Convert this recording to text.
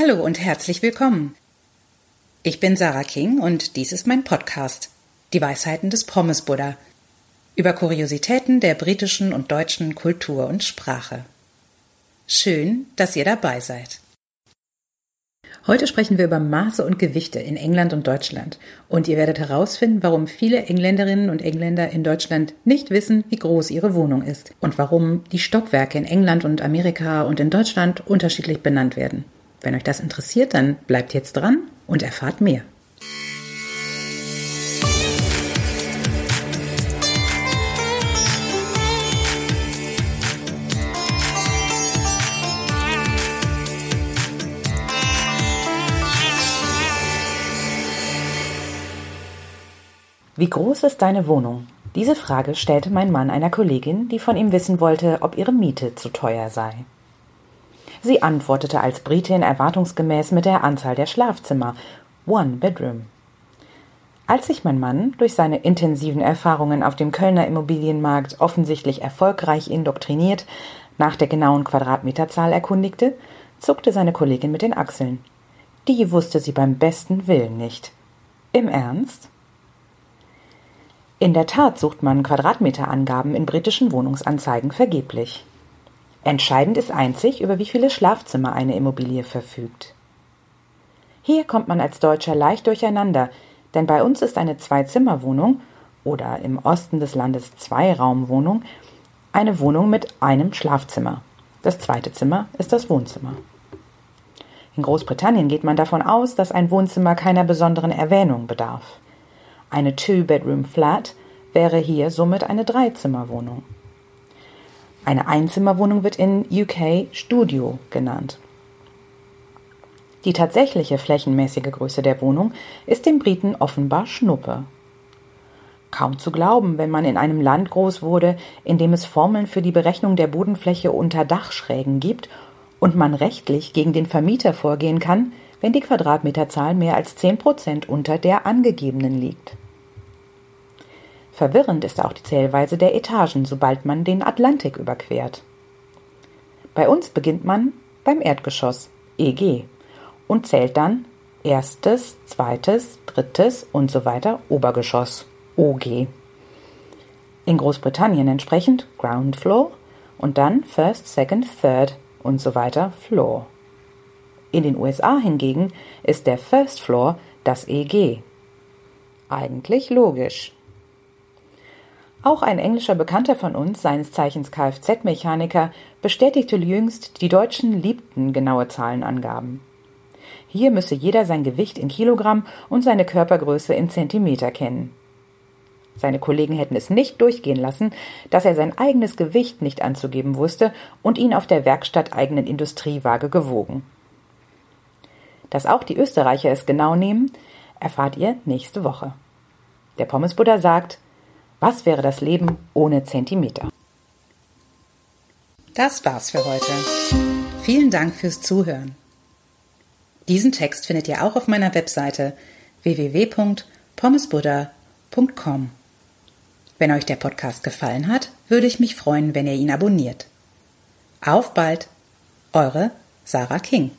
Hallo und herzlich willkommen. Ich bin Sarah King und dies ist mein Podcast, Die Weisheiten des Pommes Buddha, über Kuriositäten der britischen und deutschen Kultur und Sprache. Schön, dass ihr dabei seid. Heute sprechen wir über Maße und Gewichte in England und Deutschland. Und ihr werdet herausfinden, warum viele Engländerinnen und Engländer in Deutschland nicht wissen, wie groß ihre Wohnung ist und warum die Stockwerke in England und Amerika und in Deutschland unterschiedlich benannt werden. Wenn euch das interessiert, dann bleibt jetzt dran und erfahrt mehr. Wie groß ist deine Wohnung? Diese Frage stellte mein Mann einer Kollegin, die von ihm wissen wollte, ob ihre Miete zu teuer sei. Sie antwortete als Britin erwartungsgemäß mit der Anzahl der Schlafzimmer One Bedroom. Als sich mein Mann durch seine intensiven Erfahrungen auf dem Kölner Immobilienmarkt offensichtlich erfolgreich indoktriniert nach der genauen Quadratmeterzahl erkundigte, zuckte seine Kollegin mit den Achseln. Die wusste sie beim besten Willen nicht. Im Ernst? In der Tat sucht man Quadratmeterangaben in britischen Wohnungsanzeigen vergeblich. Entscheidend ist einzig, über wie viele Schlafzimmer eine Immobilie verfügt. Hier kommt man als Deutscher leicht durcheinander, denn bei uns ist eine Zwei-Zimmer-Wohnung oder im Osten des Landes Zweiraumwohnung eine Wohnung mit einem Schlafzimmer. Das zweite Zimmer ist das Wohnzimmer. In Großbritannien geht man davon aus, dass ein Wohnzimmer keiner besonderen Erwähnung bedarf. Eine Two-Bedroom-Flat wäre hier somit eine Dreizimmerwohnung. Eine Einzimmerwohnung wird in UK Studio genannt. Die tatsächliche flächenmäßige Größe der Wohnung ist den Briten offenbar Schnuppe. Kaum zu glauben, wenn man in einem Land groß wurde, in dem es Formeln für die Berechnung der Bodenfläche unter Dachschrägen gibt und man rechtlich gegen den Vermieter vorgehen kann, wenn die Quadratmeterzahl mehr als zehn Prozent unter der angegebenen liegt. Verwirrend ist auch die Zählweise der Etagen, sobald man den Atlantik überquert. Bei uns beginnt man beim Erdgeschoss EG und zählt dann erstes, zweites, drittes und so weiter Obergeschoss OG. In Großbritannien entsprechend Ground Floor und dann First, Second, Third und so weiter Floor. In den USA hingegen ist der First Floor das EG. Eigentlich logisch. Auch ein englischer Bekannter von uns, seines Zeichens Kfz-Mechaniker, bestätigte jüngst, die Deutschen liebten genaue Zahlenangaben. Hier müsse jeder sein Gewicht in Kilogramm und seine Körpergröße in Zentimeter kennen. Seine Kollegen hätten es nicht durchgehen lassen, dass er sein eigenes Gewicht nicht anzugeben wusste und ihn auf der werkstatteigenen Industriewaage gewogen. Dass auch die Österreicher es genau nehmen, erfahrt ihr nächste Woche. Der Pommesbuddha sagt, was wäre das Leben ohne Zentimeter? Das war's für heute. Vielen Dank fürs Zuhören. Diesen Text findet ihr auch auf meiner Webseite www.pommesbuddha.com. Wenn euch der Podcast gefallen hat, würde ich mich freuen, wenn ihr ihn abonniert. Auf bald, eure Sarah King.